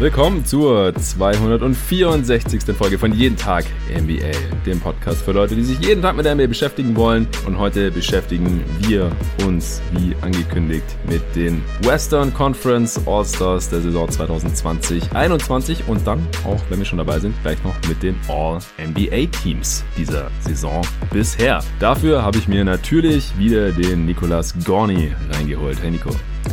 Willkommen zur 264. Folge von Jeden Tag NBA, dem Podcast für Leute, die sich jeden Tag mit der NBA beschäftigen wollen. Und heute beschäftigen wir uns, wie angekündigt, mit den Western Conference All-Stars der Saison 2020-21 und dann auch, wenn wir schon dabei sind, gleich noch mit den All-NBA-Teams dieser Saison bisher. Dafür habe ich mir natürlich wieder den Nicolas Gorni reingeholt. Hey Nico.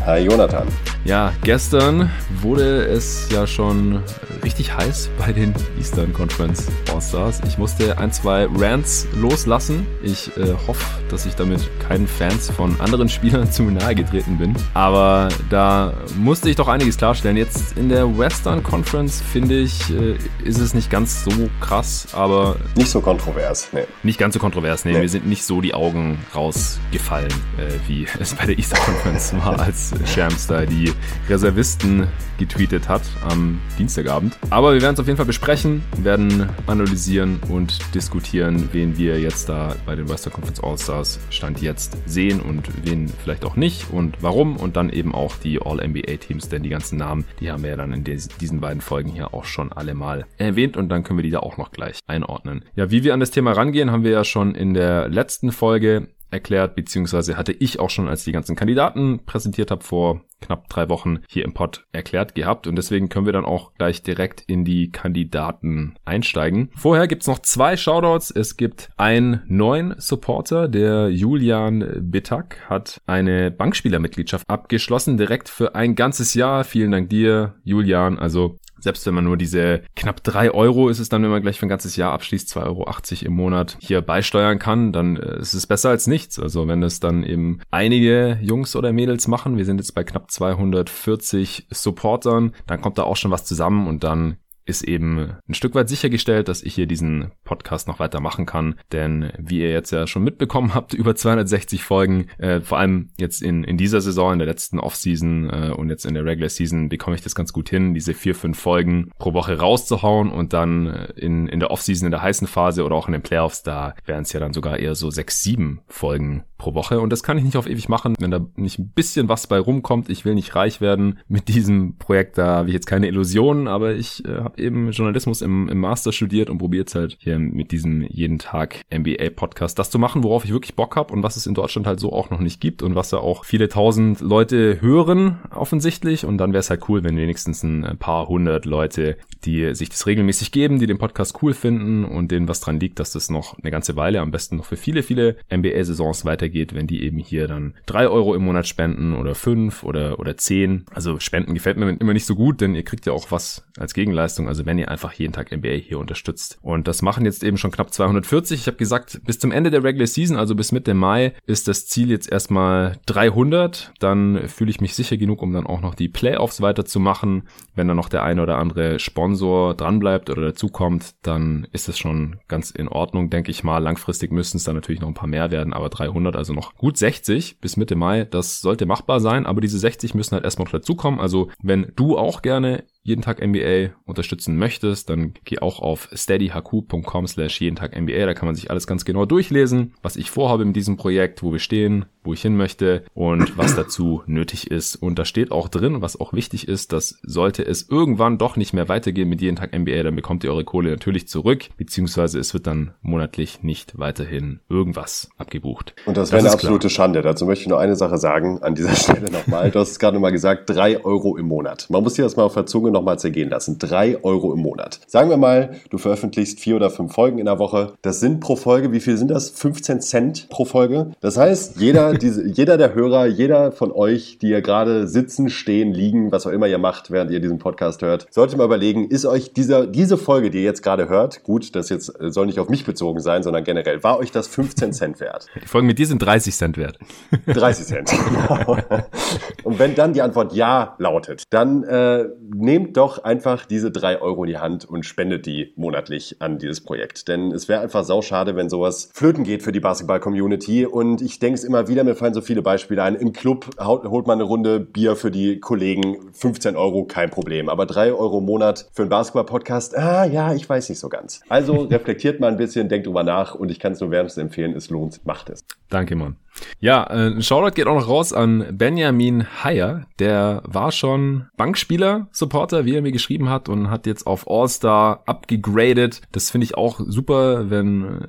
Hi Jonathan. Ja, gestern wurde es ja schon richtig heiß bei den Eastern Conference All-Stars. Ich musste ein, zwei Rants loslassen. Ich äh, hoffe, dass ich damit keinen Fans von anderen Spielern zu nahe getreten bin. Aber da musste ich doch einiges klarstellen. Jetzt in der Western Conference, finde ich, äh, ist es nicht ganz so krass, aber. Nicht so kontrovers, nee. Nicht ganz so kontrovers, nee. nee. Mir sind nicht so die Augen rausgefallen, äh, wie es bei der Eastern Conference war, als Shams da die Reservisten getweetet hat am Dienstagabend. Aber wir werden es auf jeden Fall besprechen, werden analysieren und diskutieren, wen wir jetzt da bei den Western Conference All-Stars Stand jetzt sehen und wen vielleicht auch nicht und warum und dann eben auch die All-NBA-Teams, denn die ganzen Namen, die haben wir ja dann in diesen beiden Folgen hier auch schon alle mal erwähnt und dann können wir die da auch noch gleich einordnen. Ja, wie wir an das Thema rangehen, haben wir ja schon in der letzten Folge erklärt, beziehungsweise hatte ich auch schon, als die ganzen Kandidaten präsentiert habe, vor knapp drei Wochen hier im Pod erklärt gehabt. Und deswegen können wir dann auch gleich direkt in die Kandidaten einsteigen. Vorher gibt's noch zwei Shoutouts. Es gibt einen neuen Supporter, der Julian Bittak hat eine Bankspielermitgliedschaft abgeschlossen, direkt für ein ganzes Jahr. Vielen Dank dir, Julian. Also selbst wenn man nur diese knapp drei Euro ist es dann, wenn man gleich für ein ganzes Jahr abschließt, 2,80 Euro im Monat hier beisteuern kann, dann äh, ist es besser als nichts. Also wenn es dann eben einige Jungs oder Mädels machen, wir sind jetzt bei knapp 240 Supportern, dann kommt da auch schon was zusammen und dann ist eben ein Stück weit sichergestellt, dass ich hier diesen Podcast noch weiter machen kann. Denn wie ihr jetzt ja schon mitbekommen habt, über 260 Folgen, äh, vor allem jetzt in, in dieser Saison, in der letzten Offseason äh, und jetzt in der Regular Season bekomme ich das ganz gut hin, diese vier, fünf Folgen pro Woche rauszuhauen und dann äh, in, in der Offseason, in der heißen Phase oder auch in den Playoffs, da wären es ja dann sogar eher so sechs, sieben Folgen pro Woche. Und das kann ich nicht auf ewig machen, wenn da nicht ein bisschen was bei rumkommt. Ich will nicht reich werden mit diesem Projekt, da habe ich jetzt keine Illusionen, aber ich äh, habe eben Journalismus im, im Master studiert und probiert halt hier mit diesem jeden Tag NBA Podcast das zu machen, worauf ich wirklich Bock habe und was es in Deutschland halt so auch noch nicht gibt und was ja auch viele tausend Leute hören offensichtlich und dann wäre es halt cool, wenn wenigstens ein paar hundert Leute, die sich das regelmäßig geben, die den Podcast cool finden und denen was dran liegt, dass das noch eine ganze Weile, am besten noch für viele, viele NBA-Saisons weitergeht, wenn die eben hier dann drei Euro im Monat spenden oder fünf oder, oder zehn. Also Spenden gefällt mir immer nicht so gut, denn ihr kriegt ja auch was als Gegenleistung. Also wenn ihr einfach jeden Tag NBA hier unterstützt. Und das machen jetzt eben schon knapp 240. Ich habe gesagt, bis zum Ende der Regular Season, also bis Mitte Mai, ist das Ziel jetzt erstmal 300. Dann fühle ich mich sicher genug, um dann auch noch die Playoffs weiterzumachen. Wenn dann noch der eine oder andere Sponsor dranbleibt oder dazukommt, dann ist es schon ganz in Ordnung, denke ich mal. Langfristig müssten es dann natürlich noch ein paar mehr werden, aber 300, also noch gut 60 bis Mitte Mai, das sollte machbar sein. Aber diese 60 müssen halt erstmal noch dazukommen. Also wenn du auch gerne jeden Tag NBA unterstützen möchtest, dann geh auch auf steadyhq.com slash jeden Tag NBA. Da kann man sich alles ganz genau durchlesen, was ich vorhabe mit diesem Projekt, wo wir stehen, wo ich hin möchte und was dazu nötig ist. Und da steht auch drin, was auch wichtig ist, dass sollte es irgendwann doch nicht mehr weitergehen mit jeden Tag NBA, dann bekommt ihr eure Kohle natürlich zurück, beziehungsweise es wird dann monatlich nicht weiterhin irgendwas abgebucht. Und das wäre eine absolute klar. Schande. Dazu möchte ich nur eine Sache sagen an dieser Stelle nochmal. Du hast es gerade nochmal gesagt, drei Euro im Monat. Man muss sich das mal auf der Zunge nochmal zergehen lassen. Drei Euro im Monat. Sagen wir mal, du veröffentlichst vier oder fünf Folgen in der Woche. Das sind pro Folge, wie viel sind das? 15 Cent pro Folge. Das heißt, jeder, diese, jeder der Hörer, jeder von euch, die ihr gerade sitzen, stehen, liegen, was auch immer ihr macht, während ihr diesen Podcast hört, sollte mal überlegen, ist euch dieser, diese Folge, die ihr jetzt gerade hört, gut, das jetzt soll nicht auf mich bezogen sein, sondern generell, war euch das 15 Cent wert? Die Folgen mit dir sind 30 Cent wert. 30 Cent, genau. Und wenn dann die Antwort Ja lautet, dann äh, nehmt nehmt doch einfach diese drei Euro in die Hand und spendet die monatlich an dieses Projekt. Denn es wäre einfach sauschade, wenn sowas flöten geht für die Basketball-Community. Und ich denke es immer wieder, mir fallen so viele Beispiele ein. Im Club holt man eine Runde Bier für die Kollegen, 15 Euro, kein Problem. Aber drei Euro im Monat für einen Basketball-Podcast, ah ja, ich weiß nicht so ganz. Also reflektiert mal ein bisschen, denkt drüber nach und ich kann es nur wärmstens empfehlen, es lohnt, macht es. Danke, Mann. Ja, äh, ein Shoutout geht auch noch raus an Benjamin Heyer. Der war schon Bankspieler-Supporter, wie er mir geschrieben hat, und hat jetzt auf All-Star abgegradet. Das finde ich auch super, wenn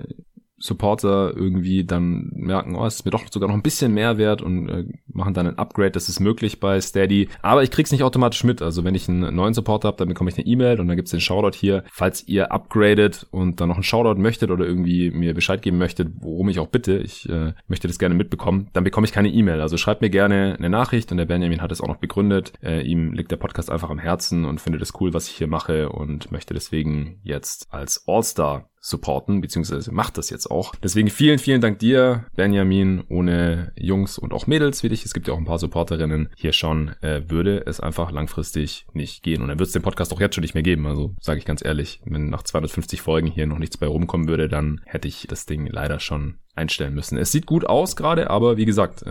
Supporter irgendwie dann merken, oh, es ist mir doch sogar noch ein bisschen mehr wert und äh, machen dann ein Upgrade. Das ist möglich bei Steady. Aber ich krieg's nicht automatisch mit. Also wenn ich einen neuen Supporter habe, dann bekomme ich eine E-Mail und dann gibt's den Shoutout hier. Falls ihr upgradet und dann noch einen Shoutout möchtet oder irgendwie mir Bescheid geben möchtet, worum ich auch bitte, ich äh, möchte das gerne mitbekommen, dann bekomme ich keine E-Mail. Also schreibt mir gerne eine Nachricht und der Benjamin hat es auch noch begründet. Äh, ihm liegt der Podcast einfach am Herzen und findet es cool, was ich hier mache und möchte deswegen jetzt als All-Star supporten, beziehungsweise macht das jetzt auch. Deswegen vielen, vielen Dank dir, Benjamin. Ohne Jungs und auch Mädels wie dich, es gibt ja auch ein paar Supporterinnen hier schon, äh, würde es einfach langfristig nicht gehen. Und dann wird es den Podcast auch jetzt schon nicht mehr geben. Also sage ich ganz ehrlich, wenn nach 250 Folgen hier noch nichts bei rumkommen würde, dann hätte ich das Ding leider schon einstellen müssen. Es sieht gut aus gerade, aber wie gesagt,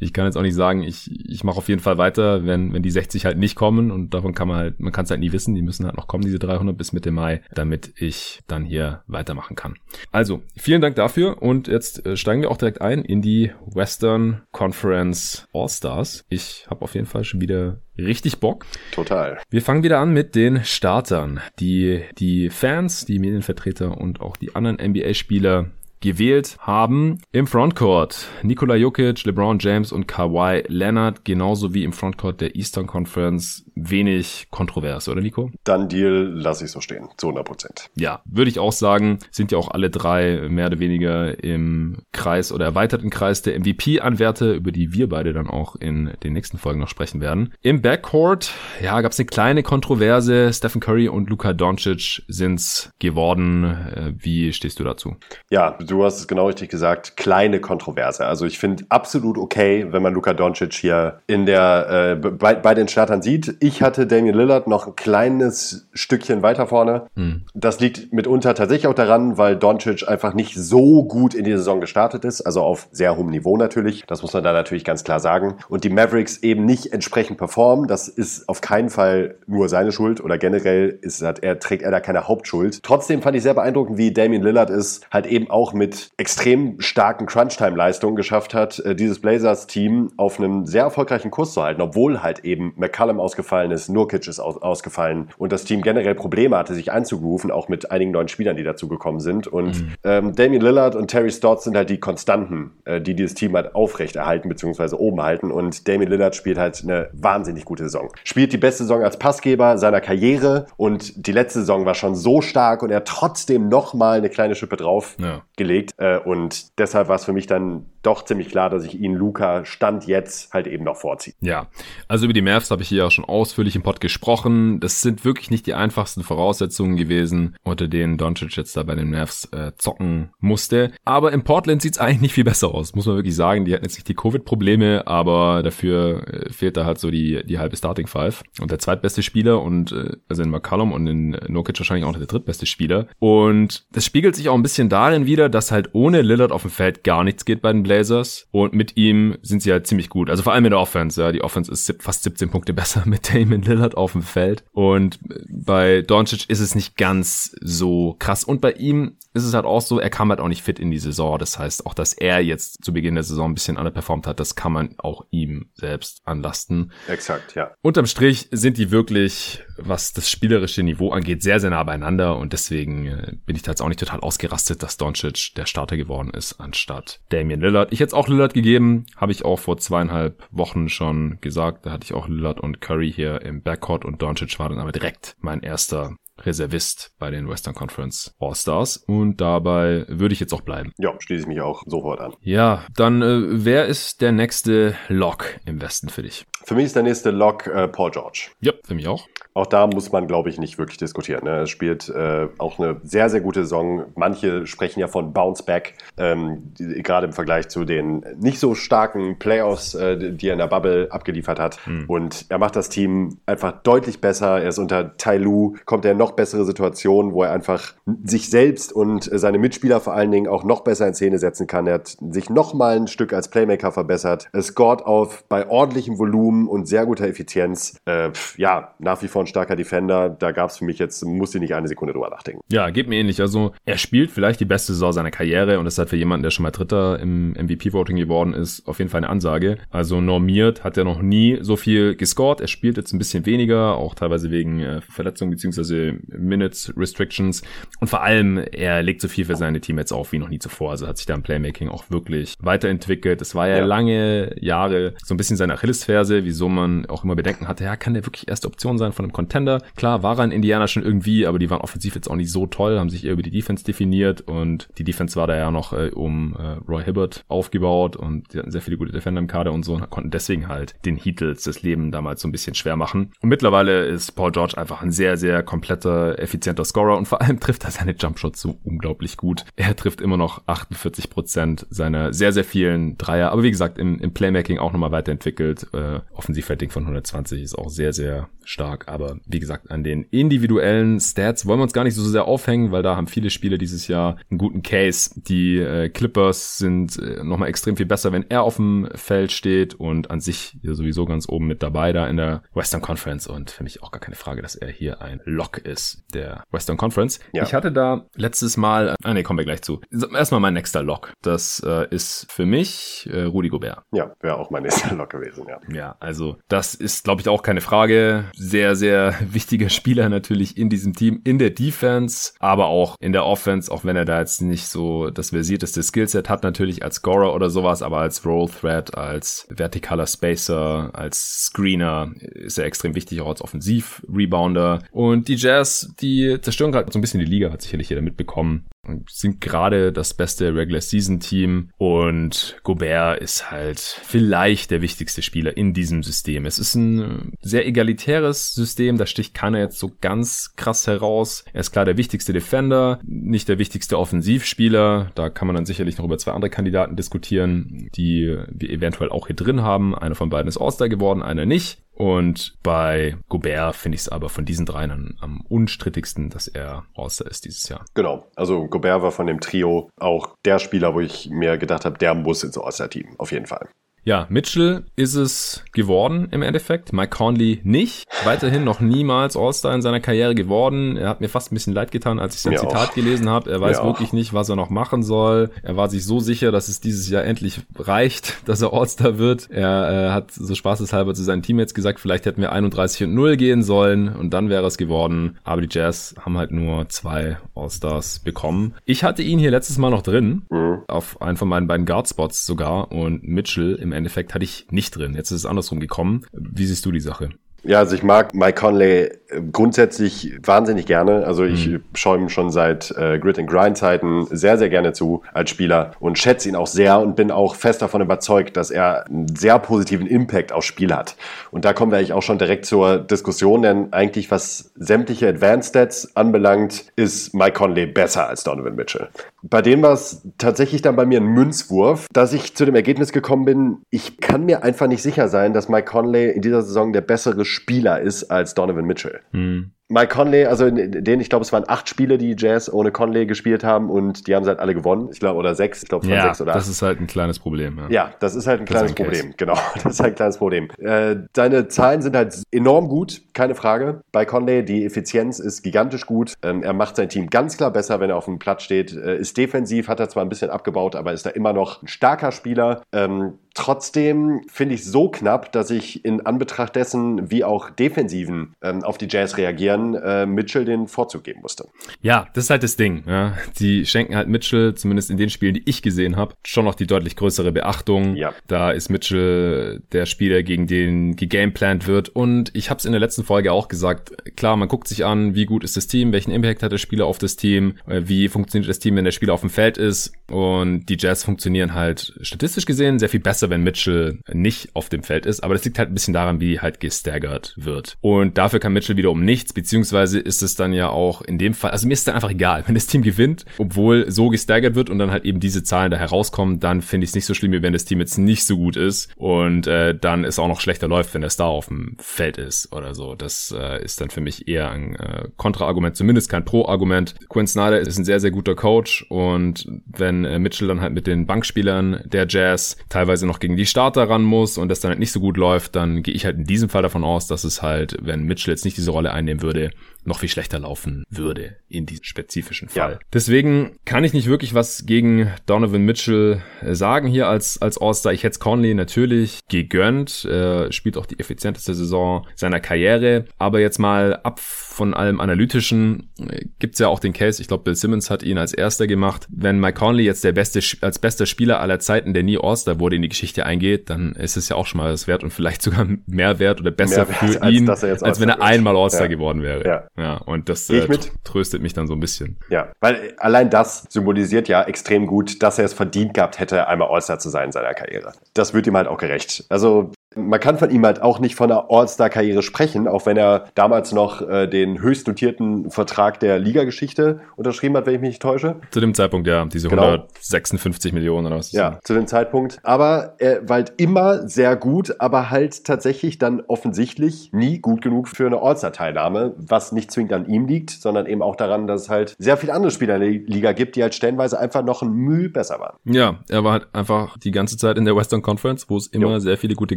ich kann jetzt auch nicht sagen, ich, ich mache auf jeden Fall weiter, wenn, wenn die 60 halt nicht kommen und davon kann man halt, man kann es halt nie wissen, die müssen halt noch kommen, diese 300 bis Mitte Mai, damit ich dann hier weitermachen kann. Also, vielen Dank dafür und jetzt äh, steigen wir auch direkt ein in die Western Conference All-Stars. Ich habe auf jeden Fall schon wieder richtig Bock. Total. Wir fangen wieder an mit den Startern, die die Fans, die Medienvertreter und auch die anderen NBA-Spieler gewählt haben. Im Frontcourt Nikola Jokic, LeBron James und Kawhi Leonard, genauso wie im Frontcourt der Eastern Conference. Wenig kontrovers, oder Nico? Dann Deal lasse ich so stehen, zu 100 Prozent. Ja, würde ich auch sagen, sind ja auch alle drei mehr oder weniger im Kreis oder erweiterten Kreis der MVP-Anwärter, über die wir beide dann auch in den nächsten Folgen noch sprechen werden. Im Backcourt, ja, gab es eine kleine Kontroverse. Stephen Curry und Luka Doncic sind's geworden. Äh, wie stehst du dazu? Ja, du hast es genau richtig gesagt, kleine Kontroverse. Also ich finde absolut okay, wenn man Luka Doncic hier in der äh, bei, bei den Startern sieht. Ich hatte Damian Lillard noch ein kleines Stückchen weiter vorne. Hm. Das liegt mitunter tatsächlich auch daran, weil Doncic einfach nicht so gut in die Saison gestartet ist, also auf sehr hohem Niveau natürlich. Das muss man da natürlich ganz klar sagen. Und die Mavericks eben nicht entsprechend performen. Das ist auf keinen Fall nur seine Schuld oder generell ist er, trägt er da keine Hauptschuld. Trotzdem fand ich sehr beeindruckend, wie Damian Lillard ist, halt eben auch mit mit extrem starken Crunch-Time-Leistungen geschafft hat, äh, dieses Blazers-Team auf einem sehr erfolgreichen Kurs zu halten, obwohl halt eben McCallum ausgefallen ist, Nurkic ist aus ausgefallen und das Team generell Probleme hatte, sich einzugrooven, auch mit einigen neuen Spielern, die dazu gekommen sind. Und mhm. ähm, Damian Lillard und Terry Stotts sind halt die Konstanten, äh, die dieses Team halt aufrechterhalten bzw. oben halten. Und Damian Lillard spielt halt eine wahnsinnig gute Saison. Spielt die beste Saison als Passgeber seiner Karriere und die letzte Saison war schon so stark und er hat trotzdem nochmal eine kleine Schippe drauf ja. gelegt gelegt. Äh, und deshalb war es für mich dann doch ziemlich klar, dass ich ihn Luca Stand jetzt halt eben noch vorziehe. Ja, also über die Mavs habe ich hier auch schon ausführlich im Pod gesprochen. Das sind wirklich nicht die einfachsten Voraussetzungen gewesen, unter denen Doncic jetzt da bei den Mavs äh, zocken musste. Aber in Portland sieht es eigentlich nicht viel besser aus, muss man wirklich sagen. Die hatten jetzt nicht die Covid-Probleme, aber dafür äh, fehlt da halt so die, die halbe Starting Five. Und der zweitbeste Spieler und äh, also in McCallum und in Nokic wahrscheinlich auch der drittbeste Spieler. Und das spiegelt sich auch ein bisschen darin wieder, dass halt ohne Lillard auf dem Feld gar nichts geht bei den Blazers. Und mit ihm sind sie halt ziemlich gut. Also vor allem in der Offense. Ja, die Offense ist fast 17 Punkte besser mit Damon Lillard auf dem Feld. Und bei Doncic ist es nicht ganz so krass. Und bei ihm ist es halt auch so, er kam halt auch nicht fit in die Saison. Das heißt, auch dass er jetzt zu Beginn der Saison ein bisschen underperformt hat, das kann man auch ihm selbst anlasten. Exakt, ja. Unterm Strich sind die wirklich, was das spielerische Niveau angeht, sehr, sehr nah beieinander und deswegen äh, bin ich da jetzt auch nicht total ausgerastet, dass Doncic der Starter geworden ist, anstatt Damian Lillard. Ich hätte auch Lillard gegeben, habe ich auch vor zweieinhalb Wochen schon gesagt. Da hatte ich auch Lillard und Curry hier im Backcourt und Doncic war dann aber direkt mein erster Reservist bei den Western Conference All-Stars und dabei würde ich jetzt auch bleiben. Ja, schließe ich mich auch sofort an. Ja, dann äh, wer ist der nächste Lock im Westen für dich? Für mich ist der nächste Lock äh, Paul George. Ja, für mich auch. Auch da muss man, glaube ich, nicht wirklich diskutieren. Ne? Er spielt äh, auch eine sehr, sehr gute Saison. Manche sprechen ja von Bounce Back, ähm, gerade im Vergleich zu den nicht so starken Playoffs, äh, die er in der Bubble abgeliefert hat. Mhm. Und er macht das Team einfach deutlich besser. Er ist unter Tai Lu, kommt er noch noch bessere Situation, wo er einfach sich selbst und seine Mitspieler vor allen Dingen auch noch besser in Szene setzen kann. Er hat sich noch mal ein Stück als Playmaker verbessert. Es scored auf bei ordentlichem Volumen und sehr guter Effizienz. Äh, ja, nach wie vor ein starker Defender. Da gab es für mich jetzt, muss ich nicht eine Sekunde drüber nachdenken. Ja, geht mir ähnlich. Also er spielt vielleicht die beste Saison seiner Karriere und das hat für jemanden, der schon mal Dritter im MVP-Voting geworden ist, auf jeden Fall eine Ansage. Also normiert hat er noch nie so viel gescored. Er spielt jetzt ein bisschen weniger, auch teilweise wegen äh, Verletzungen beziehungsweise Minutes Restrictions. Und vor allem, er legt so viel für seine Teammates auf wie noch nie zuvor. Also hat sich da im Playmaking auch wirklich weiterentwickelt. Das war ja, ja. lange Jahre so ein bisschen seine Achillesferse, wieso man auch immer Bedenken hatte, ja, kann der wirklich erste Option sein von einem Contender? Klar, war er in Indiana schon irgendwie, aber die waren offensiv jetzt auch nicht so toll, haben sich eher über die Defense definiert und die Defense war da ja noch äh, um äh, Roy Hibbert aufgebaut und die hatten sehr viele gute Defender im Kader und so und konnten deswegen halt den Heatles das Leben damals so ein bisschen schwer machen. Und mittlerweile ist Paul George einfach ein sehr, sehr kompletter, effizienter Scorer und vor allem trifft er seine Jumpshots so unglaublich gut. Er trifft immer noch 48 Prozent seiner sehr, sehr vielen Dreier, aber wie gesagt, im, im Playmaking auch nochmal weiterentwickelt. Äh, Offensivrating von 120 ist auch sehr, sehr stark, aber wie gesagt, an den individuellen Stats wollen wir uns gar nicht so sehr aufhängen, weil da haben viele Spieler dieses Jahr einen guten Case. Die äh, Clippers sind äh, nochmal extrem viel besser, wenn er auf dem Feld steht und an sich sowieso ganz oben mit dabei da in der Western Conference und für mich auch gar keine Frage, dass er hier ein Lock ist der Western Conference. Ja. Ich hatte da letztes Mal, ah nee, kommen wir gleich zu. Erstmal mein nächster Lock. Das äh, ist für mich äh, Rudi Gobert. Ja, wäre auch mein nächster Lock gewesen, ja. Ja, also das ist, glaube ich, auch keine Frage. Sehr, sehr wichtiger Spieler natürlich in diesem Team, in der Defense, aber auch in der Offense, auch wenn er da jetzt nicht so das versierteste Skillset hat, natürlich als Scorer oder sowas, aber als Roll Threat, als vertikaler Spacer, als Screener ist er extrem wichtig, auch als Offensiv-Rebounder. Und die Jazz, die zerstören gerade so ein bisschen die Liga, hat sicherlich jeder mitbekommen sind gerade das beste Regular Season Team und Gobert ist halt vielleicht der wichtigste Spieler in diesem System. Es ist ein sehr egalitäres System, da sticht keiner jetzt so ganz krass heraus. Er ist klar der wichtigste Defender, nicht der wichtigste Offensivspieler. Da kann man dann sicherlich noch über zwei andere Kandidaten diskutieren, die wir eventuell auch hier drin haben. Einer von beiden ist All-Star geworden, einer nicht. Und bei Gobert finde ich es aber von diesen dreien am unstrittigsten, dass er All-Star ist dieses Jahr. Genau. Also Gobert war von dem Trio auch der Spieler, wo ich mir gedacht habe, der muss ins All-Star-Team. Auf jeden Fall. Ja, Mitchell ist es geworden im Endeffekt. Mike Conley nicht. Weiterhin noch niemals All-Star in seiner Karriere geworden. Er hat mir fast ein bisschen leid getan, als ich sein mir Zitat auch. gelesen habe. Er weiß mir wirklich auch. nicht, was er noch machen soll. Er war sich so sicher, dass es dieses Jahr endlich reicht, dass er All-Star wird. Er äh, hat so spaßeshalber zu seinen Teammates gesagt, vielleicht hätten wir 31 und 0 gehen sollen und dann wäre es geworden. Aber die Jazz haben halt nur zwei All-Stars bekommen. Ich hatte ihn hier letztes Mal noch drin. Mhm. Auf einen von meinen beiden Guard-Spots sogar. Und Mitchell im Endeffekt hatte ich nicht drin. Jetzt ist es andersrum gekommen. Wie siehst du die Sache? Ja, also ich mag Mike Conley äh, grundsätzlich wahnsinnig gerne. Also ich mhm. schaue ihm schon seit äh, Grit and Grind Zeiten sehr, sehr gerne zu als Spieler und schätze ihn auch sehr und bin auch fest davon überzeugt, dass er einen sehr positiven Impact aufs Spiel hat. Und da kommen wir eigentlich auch schon direkt zur Diskussion, denn eigentlich was sämtliche Advanced Stats anbelangt, ist Mike Conley besser als Donovan Mitchell. Bei dem war es tatsächlich dann bei mir ein Münzwurf, dass ich zu dem Ergebnis gekommen bin, ich kann mir einfach nicht sicher sein, dass Mike Conley in dieser Saison der bessere Spieler ist als Donovan Mitchell. Mhm. Mike Conley, also in denen, ich glaube, es waren acht Spiele, die Jazz ohne Conley gespielt haben und die haben sie halt alle gewonnen. Ich glaube, oder sechs, ich glaube, ja, sechs oder acht. Das ist halt ein kleines Problem. Ja, ja das ist halt ein kleines ein Problem. Case. Genau, das ist halt ein kleines Problem. Äh, deine Zahlen sind halt enorm gut, keine Frage. Bei Conley, die Effizienz ist gigantisch gut. Ähm, er macht sein Team ganz klar besser, wenn er auf dem Platz steht. Äh, ist defensiv, hat er zwar ein bisschen abgebaut, aber ist da immer noch ein starker Spieler. Ähm, Trotzdem finde ich so knapp, dass ich in Anbetracht dessen, wie auch Defensiven ähm, auf die Jazz reagieren, äh, Mitchell den Vorzug geben musste. Ja, das ist halt das Ding. Ja. Sie schenken halt Mitchell, zumindest in den Spielen, die ich gesehen habe, schon noch die deutlich größere Beachtung. Ja. Da ist Mitchell der Spieler, gegen den gegameplant wird. Und ich habe es in der letzten Folge auch gesagt, klar, man guckt sich an, wie gut ist das Team, welchen Impact hat der Spieler auf das Team, äh, wie funktioniert das Team, wenn der Spieler auf dem Feld ist. Und die Jazz funktionieren halt statistisch gesehen sehr viel besser besser, wenn Mitchell nicht auf dem Feld ist, aber das liegt halt ein bisschen daran, wie halt gestaggert wird. Und dafür kann Mitchell wiederum nichts, beziehungsweise beziehungsweise ist es dann ja auch in dem Fall, also mir ist dann einfach egal, wenn das Team gewinnt, obwohl so gestaggert wird und dann halt eben diese Zahlen da herauskommen, dann finde ich es nicht so schlimm, wie wenn das Team jetzt nicht so gut ist und äh, dann es auch noch schlechter läuft, wenn der Star auf dem Feld ist oder so. Das äh, ist dann für mich eher ein äh, Kontraargument, zumindest kein Pro-Argument. Quinn Snyder ist ein sehr, sehr guter Coach und wenn äh, Mitchell dann halt mit den Bankspielern der Jazz teilweise noch gegen die Starter ran muss und das dann halt nicht so gut läuft, dann gehe ich halt in diesem Fall davon aus, dass es halt, wenn Mitchell jetzt nicht diese Rolle einnehmen würde, Yeah. Noch viel schlechter laufen würde in diesem spezifischen Fall. Ja. Deswegen kann ich nicht wirklich was gegen Donovan Mitchell äh, sagen hier als, als All-Star. Ich hätte Conley natürlich gegönnt, äh, spielt auch die effizienteste Saison seiner Karriere. Aber jetzt mal ab von allem Analytischen äh, gibt's ja auch den Case, ich glaube Bill Simmons hat ihn als erster gemacht. Wenn Mike Conley jetzt der beste, als bester Spieler aller Zeiten, der nie All-Star wurde, in die Geschichte eingeht, dann ist es ja auch schon mal das wert und vielleicht sogar mehr wert oder besser mehr für ihn, als, als wenn er einmal All-Star ja. geworden wäre. Ja. Ja, und das äh, tröstet mich dann so ein bisschen. Ja, weil allein das symbolisiert ja extrem gut, dass er es verdient gehabt hätte, einmal All-Star zu sein in seiner Karriere. Das wird ihm halt auch gerecht. Also man kann von ihm halt auch nicht von einer All-Star-Karriere sprechen, auch wenn er damals noch äh, den höchst dotierten Vertrag der Ligageschichte unterschrieben hat, wenn ich mich nicht täusche. Zu dem Zeitpunkt, ja, diese genau. 156 Millionen oder was. Ja, zu dem Zeitpunkt. Aber er war halt immer sehr gut, aber halt tatsächlich dann offensichtlich nie gut genug für eine All-Star-Teilnahme, was nicht zwingend an ihm liegt, sondern eben auch daran, dass es halt sehr viele andere Spieler in der Liga gibt, die halt stellenweise einfach noch ein Mühe besser waren. Ja, er war halt einfach die ganze Zeit in der Western Conference, wo es immer jo. sehr viele gute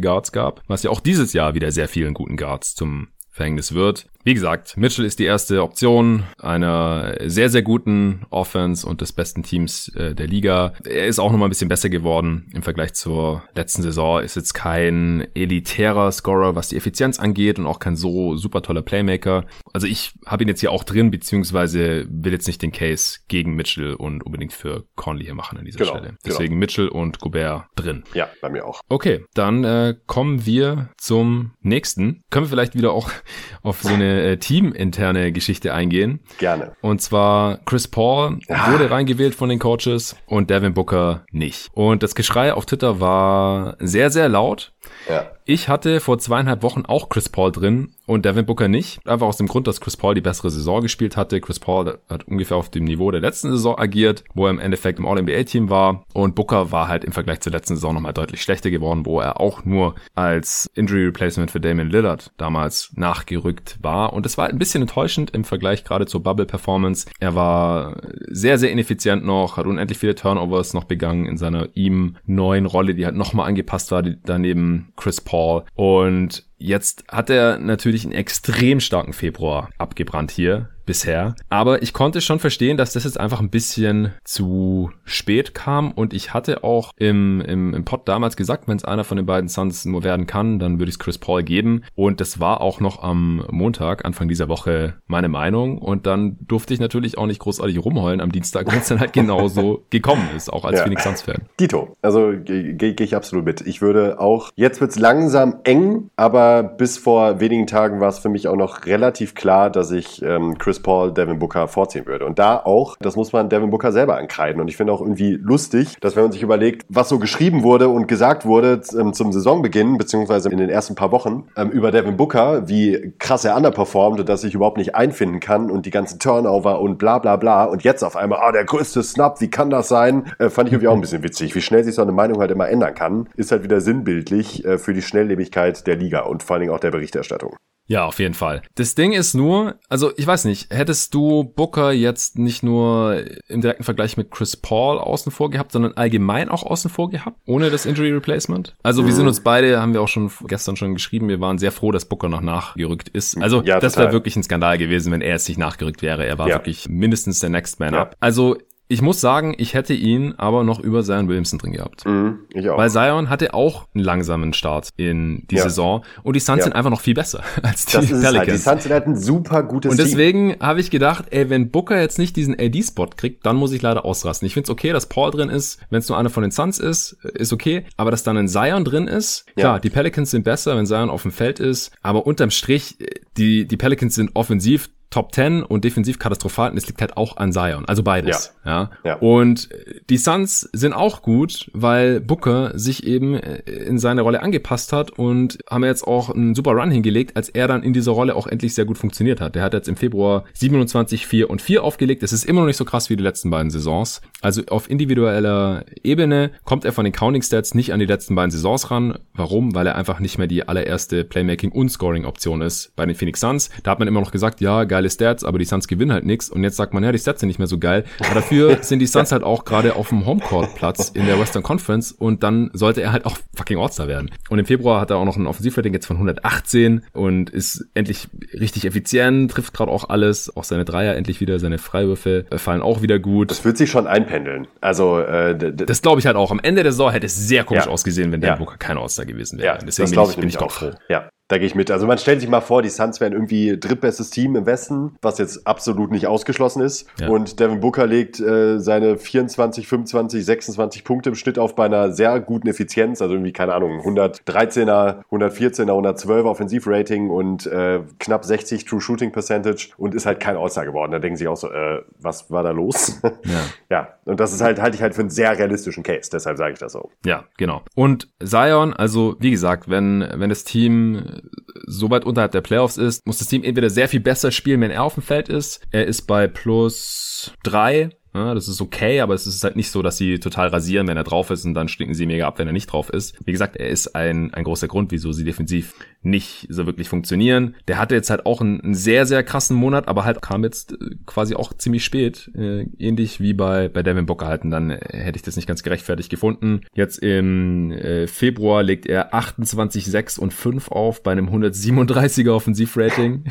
Guards gab, was ja auch dieses Jahr wieder sehr vielen guten Guards zum Verhängnis wird. Wie gesagt, Mitchell ist die erste Option einer sehr, sehr guten Offense und des besten Teams äh, der Liga. Er ist auch nochmal ein bisschen besser geworden im Vergleich zur letzten Saison. Ist jetzt kein elitärer Scorer, was die Effizienz angeht und auch kein so super toller Playmaker. Also ich habe ihn jetzt hier auch drin, beziehungsweise will jetzt nicht den Case gegen Mitchell und unbedingt für Conley hier machen an dieser genau, Stelle. Genau. Deswegen genau. Mitchell und Gobert drin. Ja, bei mir auch. Okay, dann äh, kommen wir zum nächsten. Können wir vielleicht wieder auch auf so eine äh, teaminterne Geschichte eingehen. Gerne. Und zwar Chris Paul ja. wurde reingewählt von den Coaches und Devin Booker nicht. Und das Geschrei auf Twitter war sehr, sehr laut. Ja. Ich hatte vor zweieinhalb Wochen auch Chris Paul drin und Devin Booker nicht. Einfach aus dem Grund, dass Chris Paul die bessere Saison gespielt hatte. Chris Paul hat ungefähr auf dem Niveau der letzten Saison agiert, wo er im Endeffekt im All-NBA-Team war. Und Booker war halt im Vergleich zur letzten Saison nochmal deutlich schlechter geworden, wo er auch nur als Injury Replacement für Damian Lillard damals nachgerückt war. Und das war ein bisschen enttäuschend im Vergleich gerade zur Bubble-Performance. Er war sehr, sehr ineffizient noch, hat unendlich viele Turnovers noch begangen in seiner ihm neuen Rolle, die halt nochmal angepasst war, die daneben Chris Paul. Und Jetzt hat er natürlich einen extrem starken Februar abgebrannt hier bisher. Aber ich konnte schon verstehen, dass das jetzt einfach ein bisschen zu spät kam. Und ich hatte auch im, im, im Pod damals gesagt, wenn es einer von den beiden Suns nur werden kann, dann würde ich es Chris Paul geben. Und das war auch noch am Montag, Anfang dieser Woche, meine Meinung. Und dann durfte ich natürlich auch nicht großartig rumheulen am Dienstag, wenn es dann halt genauso gekommen ist, auch als ja. Phoenix Suns-Fan. Dito, also gehe geh ich absolut mit. Ich würde auch, jetzt wird es langsam eng, aber bis vor wenigen Tagen war es für mich auch noch relativ klar, dass ich ähm, Chris Paul Devin Booker vorziehen würde. Und da auch, das muss man Devin Booker selber ankreiden. Und ich finde auch irgendwie lustig, dass wenn man sich überlegt, was so geschrieben wurde und gesagt wurde ähm, zum Saisonbeginn, beziehungsweise in den ersten paar Wochen, ähm, über Devin Booker, wie krass er underperformt und dass ich überhaupt nicht einfinden kann und die ganzen Turnover und bla bla bla. Und jetzt auf einmal, ah, der größte Snap, wie kann das sein? Äh, fand ich irgendwie auch ein bisschen witzig. Wie schnell sich so eine Meinung halt immer ändern kann, ist halt wieder sinnbildlich äh, für die Schnelllebigkeit der Liga und vor allen Dingen auch der Berichterstattung. Ja, auf jeden Fall. Das Ding ist nur, also ich weiß nicht, hättest du Booker jetzt nicht nur im direkten Vergleich mit Chris Paul außen vor gehabt, sondern allgemein auch außen vor gehabt, ohne das Injury Replacement? Also wir sind uns beide, haben wir auch schon gestern schon geschrieben, wir waren sehr froh, dass Booker noch nachgerückt ist. Also ja, das wäre wirklich ein Skandal gewesen, wenn er jetzt nicht nachgerückt wäre. Er war ja. wirklich mindestens der Next Man ja. Up. Also ich muss sagen, ich hätte ihn aber noch über Zion Williamson drin gehabt. Mhm, ich auch. Weil Zion hatte auch einen langsamen Start in die ja. Saison und die Suns ja. sind einfach noch viel besser als die das ist Pelicans. Halt. Die Suns sind halt ein super gutes Und deswegen habe ich gedacht, ey, wenn Booker jetzt nicht diesen AD-Spot kriegt, dann muss ich leider ausrasten. Ich finde es okay, dass Paul drin ist, wenn es nur einer von den Suns ist, ist okay, aber dass dann ein Zion drin ist, klar, ja. die Pelicans sind besser, wenn Zion auf dem Feld ist, aber unterm Strich, die, die Pelicans sind offensiv Top 10 und defensiv katastrophal und es liegt halt auch an Zion. Also beides. Ja. ja. ja. Und die Suns sind auch gut, weil Booker sich eben in seine Rolle angepasst hat und haben jetzt auch einen super Run hingelegt, als er dann in dieser Rolle auch endlich sehr gut funktioniert hat. Der hat jetzt im Februar 27, 4 und 4 aufgelegt. Das ist immer noch nicht so krass wie die letzten beiden Saisons. Also auf individueller Ebene kommt er von den Counting Stats nicht an die letzten beiden Saisons ran. Warum? Weil er einfach nicht mehr die allererste Playmaking- und Scoring-Option ist bei den Phoenix Suns. Da hat man immer noch gesagt, ja, geile Stats, aber die Suns gewinnen halt nichts. Und jetzt sagt man, ja, die Stats sind nicht mehr so geil. Aber dafür sind die Suns halt auch gerade auf dem Homecourt-Platz in der Western Conference und dann sollte er halt auch fucking All-Star werden. Und im Februar hat er auch noch ein Offensivrating jetzt von 118 und ist endlich richtig effizient, trifft gerade auch alles, auch seine Dreier endlich wieder, seine Freiwürfe fallen auch wieder gut. Das wird sich schon einpendeln. Also äh, das glaube ich halt auch. Am Ende der Saison hätte es sehr komisch ja. ausgesehen, wenn Dan ja. Booker kein All-Star gewesen wäre. Ja, Deswegen das bin ich, bin ich auch froh. Ja. Da gehe ich mit. Also man stellt sich mal vor, die Suns wären irgendwie drittbestes Team im Westen, was jetzt absolut nicht ausgeschlossen ist. Ja. Und Devin Booker legt äh, seine 24, 25, 26 Punkte im Schnitt auf bei einer sehr guten Effizienz. Also irgendwie, keine Ahnung, 113er, 114er, 112er Offensivrating und äh, knapp 60 True Shooting Percentage und ist halt kein All-Star geworden. Da denken sich auch so, äh, was war da los? Ja. ja. Und das ist halt, halte ich halt für einen sehr realistischen Case. Deshalb sage ich das so. Ja, genau. Und Zion, also wie gesagt, wenn, wenn das Team so weit unterhalb der Playoffs ist, muss das Team entweder sehr viel besser spielen, wenn er auf dem Feld ist. Er ist bei plus drei ja, das ist okay, aber es ist halt nicht so, dass sie total rasieren, wenn er drauf ist und dann stinken sie mega ab, wenn er nicht drauf ist. Wie gesagt, er ist ein, ein großer Grund, wieso sie defensiv nicht so wirklich funktionieren. Der hatte jetzt halt auch einen, einen sehr, sehr krassen Monat, aber halt kam jetzt äh, quasi auch ziemlich spät, äh, ähnlich wie bei, bei Devin Booker halt. Und dann äh, hätte ich das nicht ganz gerechtfertigt gefunden. Jetzt im äh, Februar legt er 28, 6 und 5 auf bei einem 137er Offensivrating.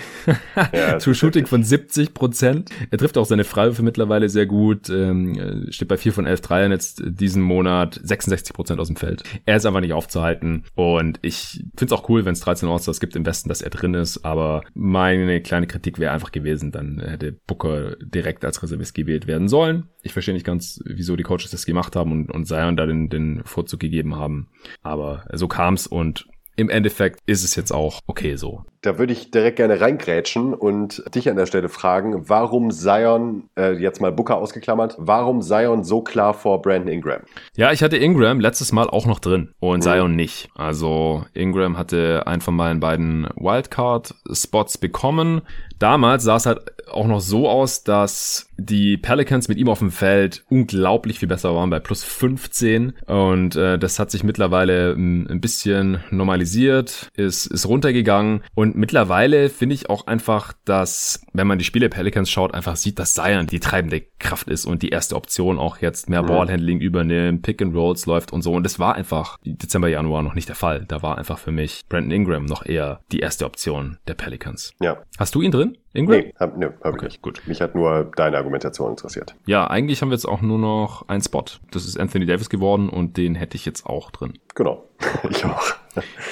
ja, True Shooting von 70 Prozent. Er trifft auch seine Freiwürfe mittlerweile sehr gut gut, ähm, steht bei 4 von 11 Dreiern jetzt diesen Monat, 66 Prozent aus dem Feld. Er ist einfach nicht aufzuhalten und ich finde es auch cool, wenn es 13 All-Stars gibt im Westen, dass er drin ist, aber meine kleine Kritik wäre einfach gewesen, dann hätte Booker direkt als Reservist gewählt werden sollen. Ich verstehe nicht ganz, wieso die Coaches das gemacht haben und, und Zion da den, den Vorzug gegeben haben, aber so kam's und im Endeffekt ist es jetzt auch okay so. Da würde ich direkt gerne reingrätschen und dich an der Stelle fragen, warum Zion, äh, jetzt mal Booker ausgeklammert, warum Zion so klar vor Brandon Ingram? Ja, ich hatte Ingram letztes Mal auch noch drin und mhm. Zion nicht. Also Ingram hatte einen von meinen beiden Wildcard-Spots bekommen. Damals sah es halt auch noch so aus, dass die Pelicans mit ihm auf dem Feld unglaublich viel besser waren bei plus 15 und äh, das hat sich mittlerweile ein, ein bisschen normalisiert, ist, ist runtergegangen und mittlerweile finde ich auch einfach, dass wenn man die Spiele Pelicans schaut, einfach sieht, dass Zion die treibende Kraft ist und die erste Option auch jetzt mehr mhm. Ballhandling übernimmt, Pick and Rolls läuft und so und das war einfach Dezember, Januar noch nicht der Fall. Da war einfach für mich Brandon Ingram noch eher die erste Option der Pelicans. Ja. Hast du ihn drin? Ingram? Nee, hab, nee, hab okay, ich nicht. Gut. Mich hat nur deine Argumentation interessiert. Ja, eigentlich haben wir jetzt auch nur noch einen Spot. Das ist Anthony Davis geworden und den hätte ich jetzt auch drin. Genau. ich auch.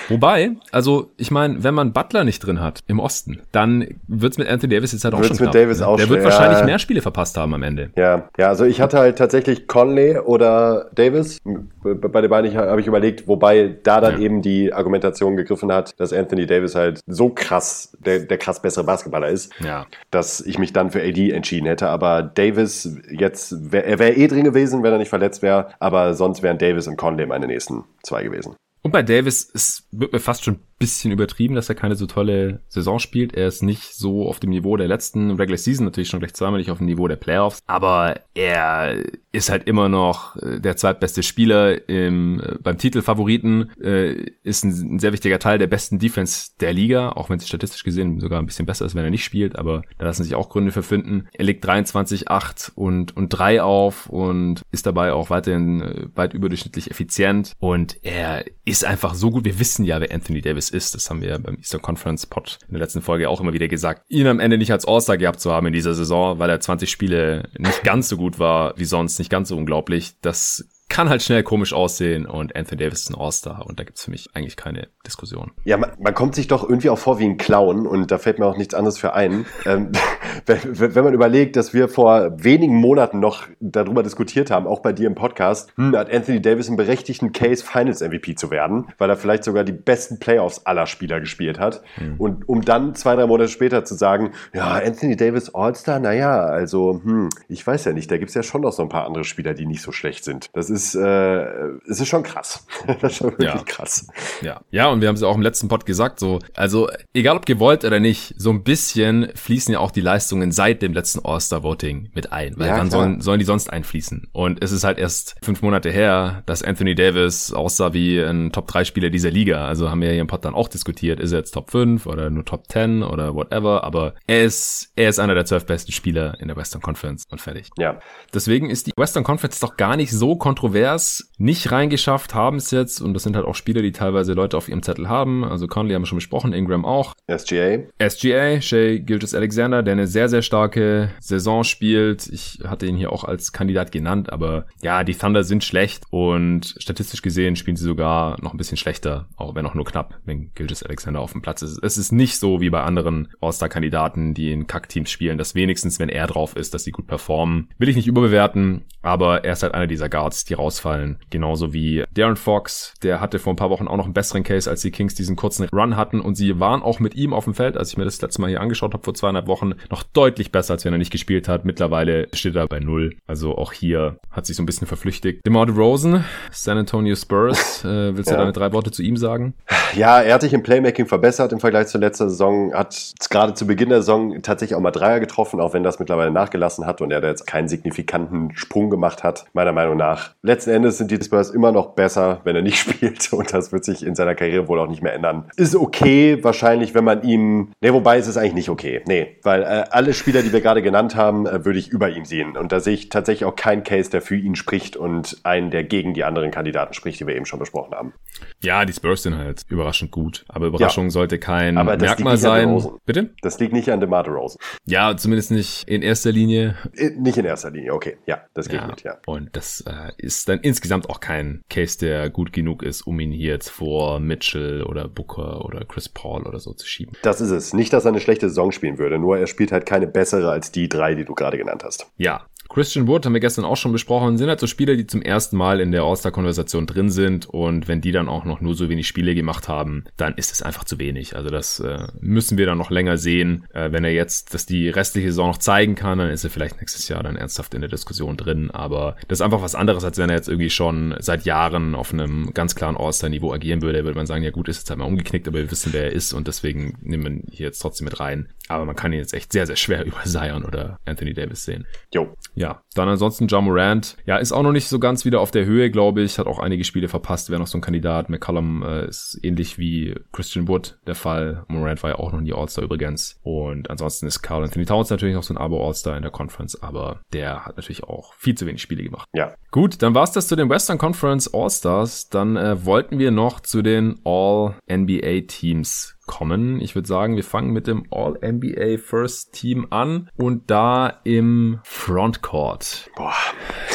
Wobei, also ich meine, wenn man Butler nicht drin hat im Osten, dann wird's mit Anthony Davis jetzt halt auch wird's schon mit Davis ne? auch Der wird ja. wahrscheinlich mehr Spiele verpasst haben am Ende. Ja, ja, also ich hatte halt tatsächlich Conley oder Davis. Bei den beiden habe ich überlegt, wobei da dann ja. eben die Argumentation gegriffen hat, dass Anthony Davis halt so krass, der, der krass bessere Basketballer ist, ja. dass ich mich dann für AD entschieden hätte. Aber Davis jetzt, er wäre eh drin gewesen, wenn er nicht verletzt wäre, aber sonst wären Davis und Conley meine nächsten zwei gewesen. Und bei Davis, es wird mir fast schon bisschen übertrieben, dass er keine so tolle Saison spielt. Er ist nicht so auf dem Niveau der letzten Regular Season, natürlich schon gleich zweimal nicht auf dem Niveau der Playoffs, aber er ist halt immer noch äh, der zweitbeste Spieler im, äh, beim Titelfavoriten, äh, ist ein, ein, sehr wichtiger Teil der besten Defense der Liga, auch wenn es statistisch gesehen sogar ein bisschen besser ist, wenn er nicht spielt, aber da lassen sich auch Gründe für finden. Er legt 23, 8 und, und 3 auf und ist dabei auch weiterhin äh, weit überdurchschnittlich effizient und er ist einfach so gut. Wir wissen ja, wer Anthony Davis ist. Das haben wir beim Eastern Conference Pod in der letzten Folge auch immer wieder gesagt. Ihn am Ende nicht als All-Star gehabt zu haben in dieser Saison, weil er 20 Spiele nicht ganz so gut war wie sonst, nicht ganz so unglaublich. Das kann halt schnell komisch aussehen und Anthony Davis ist ein All-Star und da gibt's für mich eigentlich keine Diskussion. Ja, man, man, kommt sich doch irgendwie auch vor wie ein Clown und da fällt mir auch nichts anderes für ein. ähm, wenn, wenn, man überlegt, dass wir vor wenigen Monaten noch darüber diskutiert haben, auch bei dir im Podcast, hm, hat Anthony Davis einen berechtigten Case, Finals MVP zu werden, weil er vielleicht sogar die besten Playoffs aller Spieler gespielt hat. Mhm. Und um dann zwei, drei Monate später zu sagen, ja, Anthony Davis All-Star, naja, also, hm, ich weiß ja nicht, da gibt's ja schon noch so ein paar andere Spieler, die nicht so schlecht sind. Das ist, äh, es ist schon krass. das ist schon wirklich ja. krass. Ja. ja, und wir haben es ja auch im letzten Pod gesagt, so, also, egal ob gewollt oder nicht, so ein bisschen fließen ja auch die Leistungen seit dem letzten All-Star-Voting mit ein. Weil ja, wann sollen, sollen die sonst einfließen? Und es ist halt erst fünf Monate her, dass Anthony Davis aussah wie ein Top-3-Spieler dieser Liga. Also haben wir hier im Pod dann auch diskutiert, ist er jetzt Top 5 oder nur Top 10 oder whatever. Aber er ist, er ist einer der zwölf besten Spieler in der Western Conference und fertig. Ja. Deswegen ist die Western Conference doch gar nicht so kontrovers. Nicht reingeschafft haben es jetzt. Und das sind halt auch Spieler, die teilweise Leute auf ihrem Zettel haben. Also Conley haben wir schon besprochen, Ingram auch. SGA. SGA, Shea Gilgis Alexander, der eine sehr, sehr starke Saison spielt. Ich hatte ihn hier auch als Kandidat genannt, aber ja, die Thunder sind schlecht und statistisch gesehen spielen sie sogar noch ein bisschen schlechter, auch wenn auch nur knapp, wenn Gilgis Alexander auf dem Platz ist. Es ist nicht so wie bei anderen All-Star-Kandidaten, die in Kackteams spielen, dass wenigstens, wenn er drauf ist, dass sie gut performen. Will ich nicht überbewerten, aber er ist halt einer dieser Guards, die rausfallen. Genauso wie Darren Fox, der hatte vor ein paar Wochen auch noch einen besseren Case, als die Kings diesen kurzen Run hatten und sie waren auch mit ihm auf dem Feld, als ich mir das letzte Mal hier angeschaut habe vor zweieinhalb Wochen, noch deutlich besser, als wenn er nicht gespielt hat. Mittlerweile steht er bei null. Also auch hier hat sich so ein bisschen verflüchtigt. DeMar DeRozan, San Antonio Spurs, äh, willst du ja. deine drei Worte zu ihm sagen? Ja, er hat sich im Playmaking verbessert im Vergleich zur letzten Saison, hat gerade zu Beginn der Saison tatsächlich auch mal Dreier getroffen, auch wenn das mittlerweile nachgelassen hat und er da jetzt keinen signifikanten Sprung gemacht hat, meiner Meinung nach. Letzten Endes sind die Spurs immer noch besser, wenn er nicht spielt und das wird sich in seiner Karriere wohl auch nicht mehr ändern. Ist okay, wahrscheinlich, wenn man ihm, ne, wobei ist es eigentlich nicht okay, nee, weil äh, alle Spieler, die wir gerade genannt haben, äh, würde ich über ihm sehen und da sehe ich tatsächlich auch keinen Case, der für ihn spricht und einen, der gegen die anderen Kandidaten spricht, die wir eben schon besprochen haben. Ja, die Spurs sind halt überraschend gut, aber Überraschung ja. sollte kein Merkmal sein. Bitte? Das liegt nicht an DeMar DeRozan. Ja, zumindest nicht in erster Linie. Nicht in erster Linie, okay. Ja, das geht ja. nicht, ja. Und das äh, ist dann insgesamt auch kein Case, der gut genug ist, um ihn hier jetzt vor Mitchell oder Booker oder Chris Paul oder so zu schieben. Das ist es. Nicht, dass er eine schlechte Saison spielen würde, nur er spielt halt keine bessere als die drei, die du gerade genannt hast. Ja, Christian Wood haben wir gestern auch schon besprochen, sind halt so Spieler, die zum ersten Mal in der All-Star-Konversation drin sind und wenn die dann auch noch nur so wenig Spiele gemacht haben, dann ist es einfach zu wenig. Also das äh, müssen wir dann noch länger sehen. Äh, wenn er jetzt das die restliche Saison noch zeigen kann, dann ist er vielleicht nächstes Jahr dann ernsthaft in der Diskussion drin. Aber das ist einfach was anderes, als wenn er jetzt irgendwie schon seit Jahren auf einem ganz klaren All-Star-Niveau agieren würde. Würde man sagen, ja gut, ist jetzt halt mal umgeknickt, aber wir wissen, wer er ist und deswegen nehmen wir ihn hier jetzt trotzdem mit rein. Aber man kann ihn jetzt echt sehr, sehr schwer über Zion oder Anthony Davis sehen. Jo. Ja, dann ansonsten John Morant. Ja, ist auch noch nicht so ganz wieder auf der Höhe, glaube ich. Hat auch einige Spiele verpasst, wäre noch so ein Kandidat. McCollum äh, ist ähnlich wie Christian Wood der Fall. Morant war ja auch noch nie All-Star übrigens. Und ansonsten ist Carl Anthony Towns natürlich noch so ein Abo-All-Star in der Conference, aber der hat natürlich auch viel zu wenig Spiele gemacht. Ja. Gut, dann war's das zu den Western Conference All-Stars. Dann äh, wollten wir noch zu den All-NBA-Teams kommen. Ich würde sagen, wir fangen mit dem All-NBA First Team an und da im Frontcourt. Boah.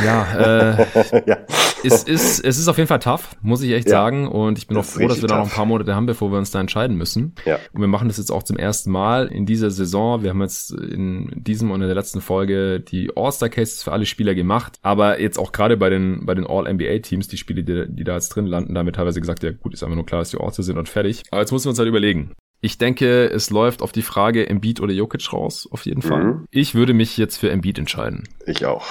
Ja, äh, ja. Es, ist, es ist auf jeden Fall tough, muss ich echt ja. sagen. Und ich bin das auch froh, dass wir da noch ein paar Monate haben, bevor wir uns da entscheiden müssen. Ja. Und wir machen das jetzt auch zum ersten Mal in dieser Saison. Wir haben jetzt in diesem und in der letzten Folge die All-Star-Cases für alle Spieler gemacht. Aber jetzt auch gerade bei den, bei den All-NBA-Teams, die Spiele, die, die da jetzt drin landen, da haben wir teilweise gesagt, ja gut, ist einfach nur klar, dass die All-Star sind und fertig. Aber jetzt müssen wir uns halt überlegen, ich denke, es läuft auf die Frage Embiid oder Jokic raus, auf jeden Fall. Mhm. Ich würde mich jetzt für Embiid entscheiden. Ich auch.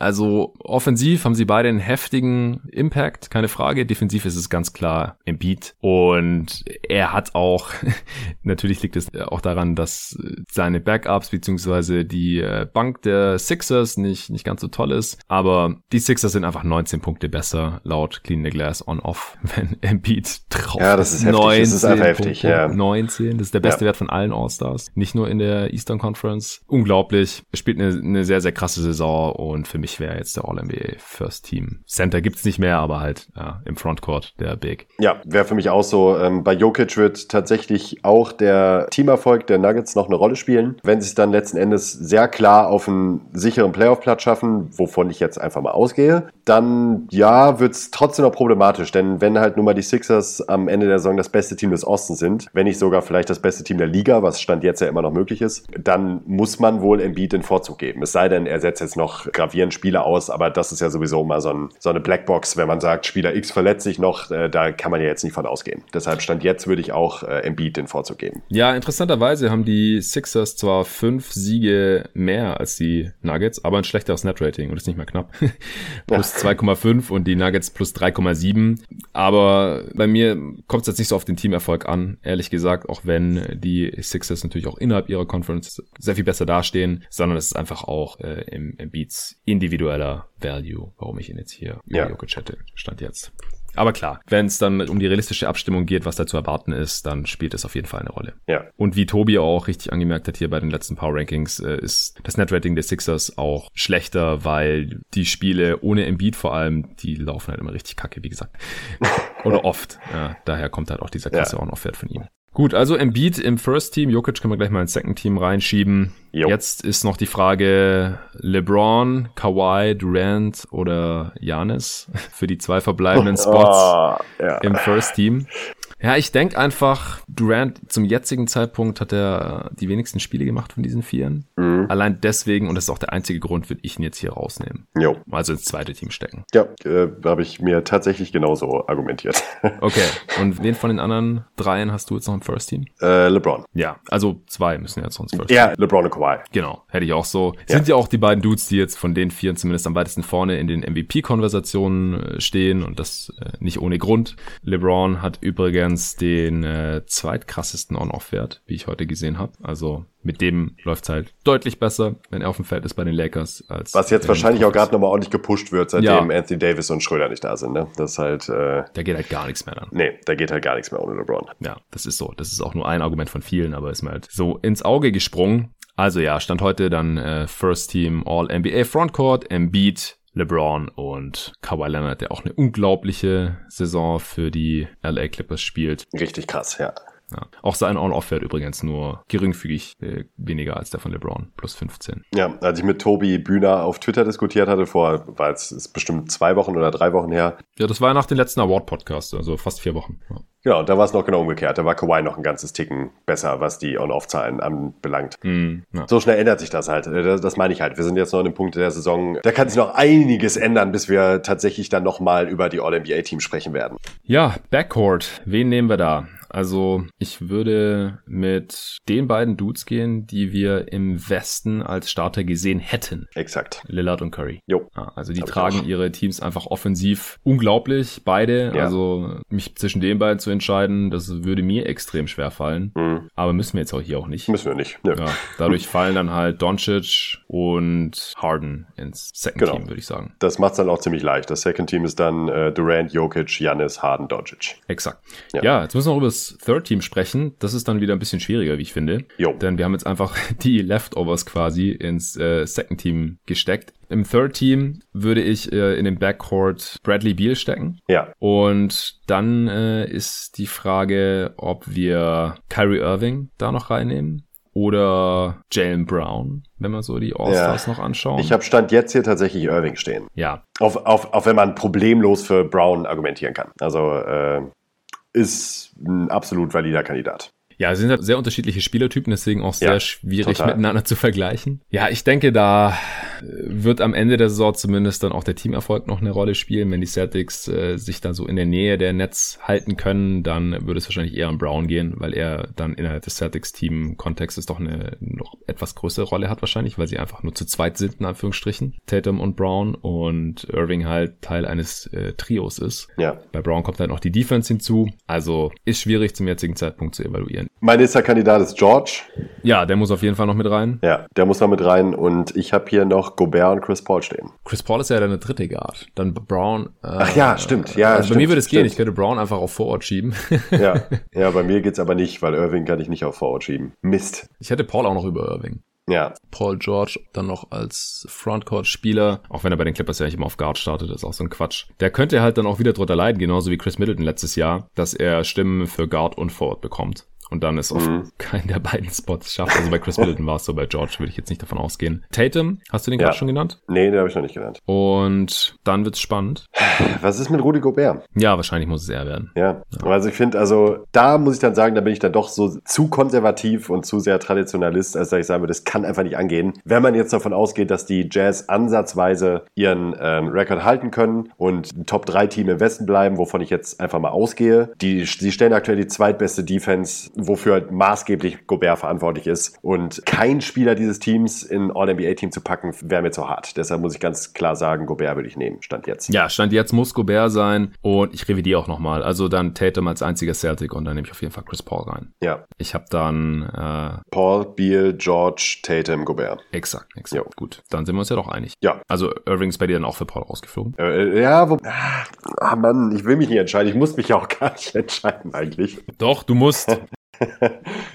Also offensiv haben sie beide einen heftigen Impact, keine Frage. Defensiv ist es ganz klar Embiid. Und er hat auch, natürlich liegt es auch daran, dass seine Backups beziehungsweise die äh, Bank der Sixers nicht, nicht ganz so toll ist. Aber die Sixers sind einfach 19 Punkte besser laut Clean the Glass on-off, wenn Embiid drauf Ja, das ist heftig. Das ist einfach heftig, ja. 19, das ist der beste ja. Wert von allen All-Stars. Nicht nur in der Eastern Conference. Unglaublich. Er spielt eine, eine sehr, sehr krasse Saison und für mich ich wäre jetzt der All-NBA First Team. Center gibt's nicht mehr, aber halt ja, im Frontcourt der Big. Ja, wäre für mich auch so. Ähm, bei Jokic wird tatsächlich auch der Teamerfolg der Nuggets noch eine Rolle spielen. Wenn sie es dann letzten Endes sehr klar auf einen sicheren Playoff-Platz schaffen, wovon ich jetzt einfach mal ausgehe, dann ja, wird's trotzdem noch problematisch. Denn wenn halt nun mal die Sixers am Ende der Saison das beste Team des Ostens sind, wenn nicht sogar vielleicht das beste Team der Liga, was Stand jetzt ja immer noch möglich ist, dann muss man wohl Embiid den Vorzug geben. Es sei denn, er setzt jetzt noch gravierend Spieler aus, aber das ist ja sowieso mal so, ein, so eine Blackbox, wenn man sagt, Spieler X verletzt sich noch, äh, da kann man ja jetzt nicht von ausgehen. Deshalb Stand jetzt würde ich auch äh, Embiid den Vorzug geben. Ja, interessanterweise haben die Sixers zwar fünf Siege mehr als die Nuggets, aber ein schlechteres Net-Rating und ist nicht mehr knapp. plus 2,5 und die Nuggets plus 3,7. Aber bei mir kommt es jetzt nicht so auf den Teamerfolg an, ehrlich gesagt, auch wenn die Sixers natürlich auch innerhalb ihrer Conference sehr viel besser dastehen, sondern es ist einfach auch äh, im, im Beats individueller Value, warum ich ihn jetzt hier Ja. Jokic hätte, stand jetzt. Aber klar, wenn es dann um die realistische Abstimmung geht, was da zu erwarten ist, dann spielt es auf jeden Fall eine Rolle. Ja. Und wie Tobi auch richtig angemerkt hat hier bei den letzten Power Rankings, äh, ist das Netrating der Sixers auch schlechter, weil die Spiele ohne Embiid vor allem, die laufen halt immer richtig kacke, wie gesagt. Oder oft. Ja, daher kommt halt auch dieser krasse Ja. On-Off-Wert von ihm. Gut, also Embiid im First Team, Jokic können wir gleich mal ins Second Team reinschieben. Jo. Jetzt ist noch die Frage LeBron, Kawhi, Durant oder Giannis für die zwei verbleibenden Spots Ah, ja. im First Team. Ja, ich denke einfach, Durant zum jetzigen Zeitpunkt hat er die wenigsten Spiele gemacht von diesen Vieren. Mhm. Allein deswegen, und das ist auch der einzige Grund, würde ich ihn jetzt hier rausnehmen. Jo. Also ins zweite Team stecken. Ja, äh, habe ich mir tatsächlich genauso argumentiert. Okay, und wen von den anderen dreien hast du jetzt noch im First Team? äh, LeBron. Ja, also zwei müssen jetzt sonst First Team. Ja, LeBron und Kawhi. Genau, hätte ich auch so. Ja. Sind ja auch die beiden Dudes, die jetzt von den Vieren zumindest am weitesten vorne in den MVP-Konversationen äh, stehen und das äh, nicht ohne Grund. LeBron hat übrigens den äh, zweitkrassesten On-Off-Wert, wie ich heute gesehen habe. Also mit dem läuft's halt deutlich besser, wenn er auf dem Feld ist bei den Lakers. Als Was jetzt wahrscheinlich auch gerade nochmal ordentlich gepusht wird, seitdem Ja. Anthony Davis und Schröder nicht da sind. Ne? Das ist halt, äh, Da geht halt gar nichts mehr dann. nee, da geht halt gar nichts mehr ohne LeBron. Ja, das ist so. Das ist auch nur ein Argument von vielen, aber ist mir halt so ins Auge gesprungen. Also ja, stand heute dann äh, First Team All NBA Frontcourt, Embiid, LeBron und Kawhi Leonard, der auch eine unglaubliche Saison für die LA Clippers spielt. Richtig krass, ja. Ja. Auch sein On-Off-Wert übrigens nur geringfügig äh, weniger als der von LeBron, plus 15. Ja, als ich mit Tobi Bühner auf Twitter diskutiert hatte, vor, war jetzt ist bestimmt zwei Wochen oder drei Wochen her, Ja, das war ja nach dem letzten Award-Podcast, also fast vier Wochen. Ja. Genau, da war es noch genau umgekehrt. Da war Kawhi noch ein ganzes Ticken besser, was die On-Off-Zahlen anbelangt. Hm, ja. So schnell ändert sich das halt. Äh, Das, das meine ich halt. Wir sind jetzt noch an dem Punkt der Saison. Da kann sich noch einiges ändern, bis wir tatsächlich dann nochmal über die All-NBA-Teams sprechen werden. Ja, Backcourt. Wen nehmen wir da? Also, ich würde mit den beiden Dudes gehen, die wir im Westen als Starter gesehen hätten. Exakt. Lillard und Curry. Jo. Ja, also die Hab tragen ihre Teams einfach offensiv unglaublich, beide. Ja. Also mich zwischen den beiden zu entscheiden, das würde mir extrem schwer fallen. Hm, Aber müssen wir jetzt auch hier auch nicht. müssen wir nicht. Nö. Ja, dadurch fallen dann halt Doncic und Harden ins Second Genau. Team, würde ich sagen. Das macht's dann auch ziemlich leicht. Das Second Team ist dann äh, Durant, Jokic, Giannis, Harden, Doncic. Exakt. Ja. Ja. jetzt müssen wir noch über das Third Team sprechen. Das ist dann wieder ein bisschen schwieriger, wie ich finde. Jo. Denn wir haben jetzt einfach die Leftovers quasi ins äh, Second Team gesteckt. Im Third Team würde ich äh, in den Backcourt Bradley Beal stecken. Ja. Und dann äh, ist die Frage, ob wir Kyrie Irving da noch reinnehmen oder Jalen Brown, wenn wir so die All-Stars noch anschauen. Ich habe Stand jetzt hier tatsächlich Irving stehen. ja, Auf, auf, auf wenn man problemlos für Brown argumentieren kann. Also äh, ist ein absolut valider Kandidat. Ja, sie sind halt sehr unterschiedliche Spielertypen, deswegen auch sehr Ja, schwierig total. miteinander zu vergleichen. Ja, ich denke, da äh, wird am Ende der Saison zumindest dann auch der Teamerfolg noch eine Rolle spielen. Wenn die Celtics äh, sich da so in der Nähe der Netz halten können, dann würde es wahrscheinlich eher an Brown gehen, weil er dann innerhalb des Celtics-Team-Kontextes doch eine noch etwas größere Rolle hat wahrscheinlich, weil sie einfach nur zu zweit sind, in Anführungsstrichen. Tatum und Brown und Irving halt Teil eines äh, Trios ist. Ja. Bei Brown kommt halt noch die Defense hinzu. Also ist schwierig zum jetzigen Zeitpunkt zu evaluieren. Mein nächster Kandidat ist George. Ja, der muss auf jeden Fall noch mit rein. Ja, der muss da mit rein. Und ich habe hier noch Gobert und Chris Paul stehen. Chris Paul ist ja deine dritte Guard. Dann Brown. Äh, Ach ja, stimmt. Ja, also stimmt, bei mir würde es gehen. Ich könnte Brown einfach auf Vorort schieben. Ja, ja bei mir geht's aber nicht, weil Irving kann ich nicht auf Forward schieben. Mist. Ich hätte Paul auch noch über Irving. Ja. Paul George dann noch als Frontcourt-Spieler, auch wenn er bei den Clippers ja nicht immer auf Guard startet, ist auch so ein Quatsch. Der könnte halt dann auch wieder drunter leiden, genauso wie Chris Middleton letztes Jahr, dass er Stimmen für Guard und Forward bekommt und dann ist auf mhm. keinen der beiden Spots schafft. Also bei Chris Middleton war es so, bei George würde ich jetzt nicht davon ausgehen. Tatum, hast du den ja. gerade schon genannt? Nee, den habe ich noch nicht genannt. Und dann wird's spannend. Was ist mit Rudy Gobert? Ja, wahrscheinlich muss es er werden. Ja, ja. also ich finde, also da muss ich dann sagen, da bin ich dann doch so zu konservativ und zu sehr Traditionalist, als dass ich sagen würde, das kann einfach nicht angehen. Wenn man jetzt davon ausgeht, dass die Jazz ansatzweise ihren ähm, Rekord halten können und ein Top-3-Team im Westen bleiben, wovon ich jetzt einfach mal ausgehe, die, sie stellen aktuell die zweitbeste Defense wofür halt maßgeblich Gobert verantwortlich ist. Und kein Spieler dieses Teams in All-NBA-Team zu packen, wäre mir zu hart. Deshalb muss ich ganz klar sagen, Gobert würde ich nehmen, Stand jetzt. Ja, Stand jetzt muss Gobert sein und ich revidiere auch nochmal. Also dann Tatum als einziger Celtic und dann nehme ich auf jeden Fall Chris Paul rein. Ja. Ich habe dann äh, Paul, Beal, George, Tatum, Gobert. Exakt, exakt. Jo. Gut, dann sind wir uns ja doch einig. Ja. Also Irving ist bei dir dann auch für Paul rausgeflogen? Äh, ja, wo, ah, Mann, ich will mich nicht entscheiden. Ich muss mich ja auch gar nicht entscheiden eigentlich. Doch, du musst.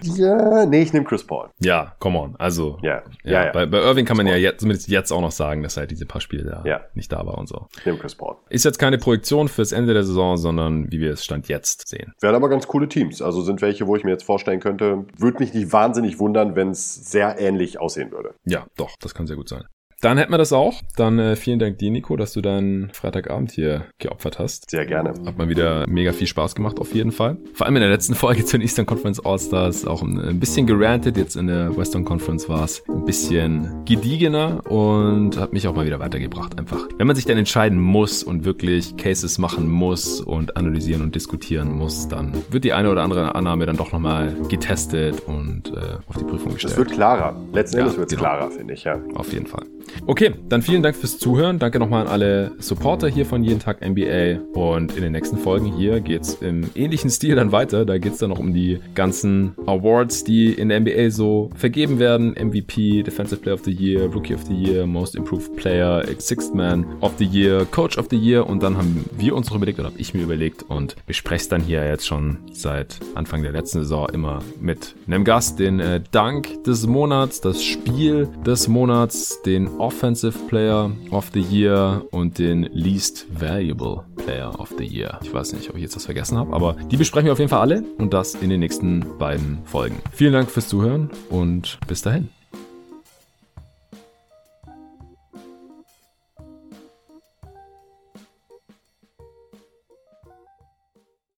ja, nee, ich nehme Chris Paul. Ja, come on. Also, ja, ja, ja, ja. Bei, bei Irving kann man ja jetzt, zumindest jetzt auch noch sagen, dass er halt diese paar Spiele da ja. nicht da war und so. Ich nehme Chris Paul. Ist jetzt keine Projektion fürs Ende der Saison, sondern wie wir es Stand jetzt sehen. Wären aber ganz coole Teams. Also sind welche, wo ich mir jetzt vorstellen könnte, würde mich nicht wahnsinnig wundern, wenn es sehr ähnlich aussehen würde. Ja, doch, das kann sehr gut sein. Dann hätten wir das auch. Dann äh, vielen Dank dir, Nico, dass du deinen Freitagabend hier geopfert hast. Sehr gerne. Hat mal wieder mega viel Spaß gemacht, auf jeden Fall. Vor allem in der letzten Folge zu den Eastern Conference All-Stars auch ein, ein, bisschen gerantet. Jetzt in der Western Conference war es ein bisschen gediegener und hat mich auch mal wieder weitergebracht. Einfach, wenn man sich dann entscheiden muss und wirklich Cases machen muss und analysieren und diskutieren muss, dann wird die eine oder andere Annahme dann doch nochmal getestet und äh, auf die Prüfung gestellt. Es wird klarer. Letzten Endes wird es genau. klarer, finde ich, ja. Auf jeden Fall. Okay, dann vielen Dank fürs Zuhören. Danke nochmal an alle Supporter hier von Jeden Tag NBA. Und in den nächsten Folgen hier geht es im ähnlichen Stil dann weiter. Da geht es dann noch um die ganzen Awards, die in der NBA so vergeben werden. MVP, Defensive Player of the Year, Rookie of the Year, Most Improved Player, Sixth Man of the Year, Coach of the Year. Und dann haben wir uns noch überlegt, oder habe ich mir überlegt und bespreche es dann hier jetzt schon seit Anfang der letzten Saison immer mit einem Gast den äh, Dank des Monats, das Spiel des Monats, den Offensive Player of the Year und den Least Valuable Player of the Year. Ich weiß nicht, ob ich jetzt was vergessen habe, aber die besprechen wir auf jeden Fall alle und das in den nächsten beiden Folgen. Vielen Dank fürs Zuhören und bis dahin.